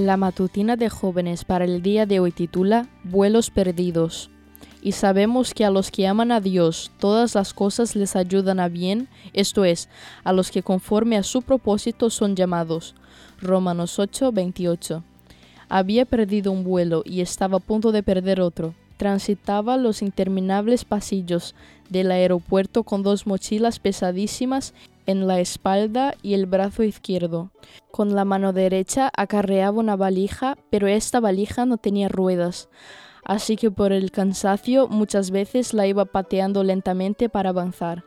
La matutina de jóvenes para el día de hoy titula Vuelos perdidos. Y sabemos que a los que aman a Dios todas las cosas les ayudan a bien, esto es, a los que conforme a su propósito son llamados. Romanos 8, 28. Había perdido un vuelo y estaba a punto de perder otro. Transitaba los interminables pasillos del aeropuerto con dos mochilas pesadísimas en la espalda y el brazo izquierdo. Con la mano derecha acarreaba una valija, pero esta valija no tenía ruedas, así que por el cansancio muchas veces la iba pateando lentamente para avanzar.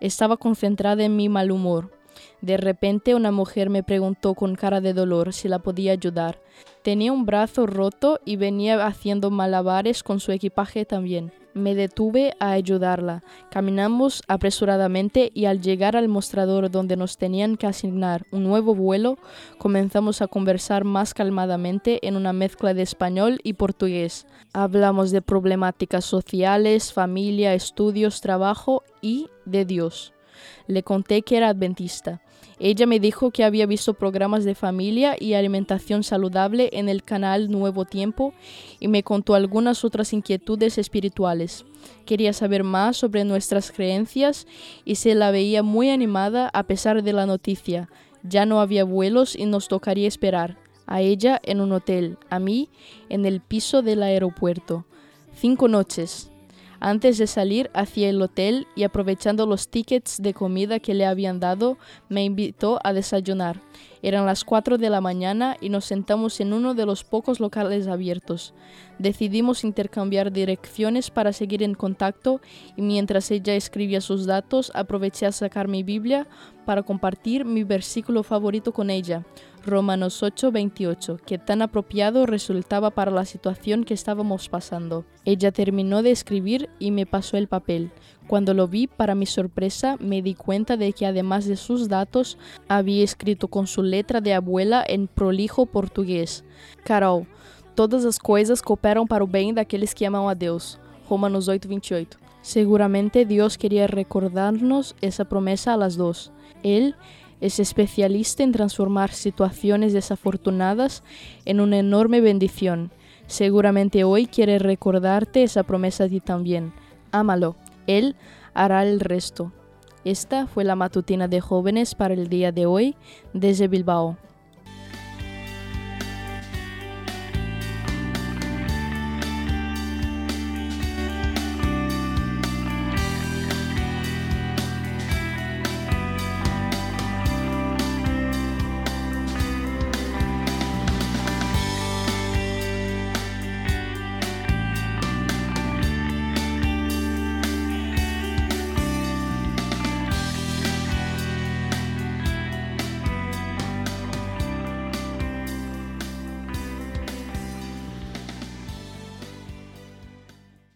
Estaba concentrada en mi mal humor. De repente una mujer me preguntó con cara de dolor si la podía ayudar. Tenía un brazo roto y venía haciendo malabares con su equipaje también. Me detuve a ayudarla. Caminamos apresuradamente y al llegar al mostrador donde nos tenían que asignar un nuevo vuelo, comenzamos a conversar más calmadamente en una mezcla de español y portugués. Hablamos de problemáticas sociales, familia, estudios, trabajo y de Dios. Le conté que era adventista. Ella me dijo que había visto programas de familia y alimentación saludable en el canal Nuevo Tiempo y me contó algunas otras inquietudes espirituales. Quería saber más sobre nuestras creencias y se la veía muy animada a pesar de la noticia. Ya no había vuelos y nos tocaría esperar. A ella en un hotel, a mí en el piso del aeropuerto. Cinco noches. Antes de salir hacia el hotel y aprovechando los tickets de comida que le habían dado, me invitó a desayunar. Eran las 4 de la mañana y nos sentamos en uno de los pocos locales abiertos. Decidimos intercambiar direcciones para seguir en contacto y mientras ella escribía sus datos aproveché a sacar mi Biblia para compartir mi versículo favorito con ella, Romanos 8:28, que tan apropiado resultaba para la situación que estábamos pasando. Ella terminó de escribir y me pasó el papel. Cuando lo vi, para mi sorpresa, me di cuenta de que además de sus datos, había escrito con su letra de abuela en prolijo portugués. Carol, todas as coisas cooperam para o bem daqueles que amam a Deus. Romanos 8:28. Seguramente Dios quería recordarnos esa promesa a las dos. Él es especialista en transformar situaciones desafortunadas en una enorme bendición. Seguramente hoy quiere recordarte esa promesa a ti también. Ámalo, Él hará el resto. Esta fue la matutina de jóvenes para el día de hoy desde Bilbao.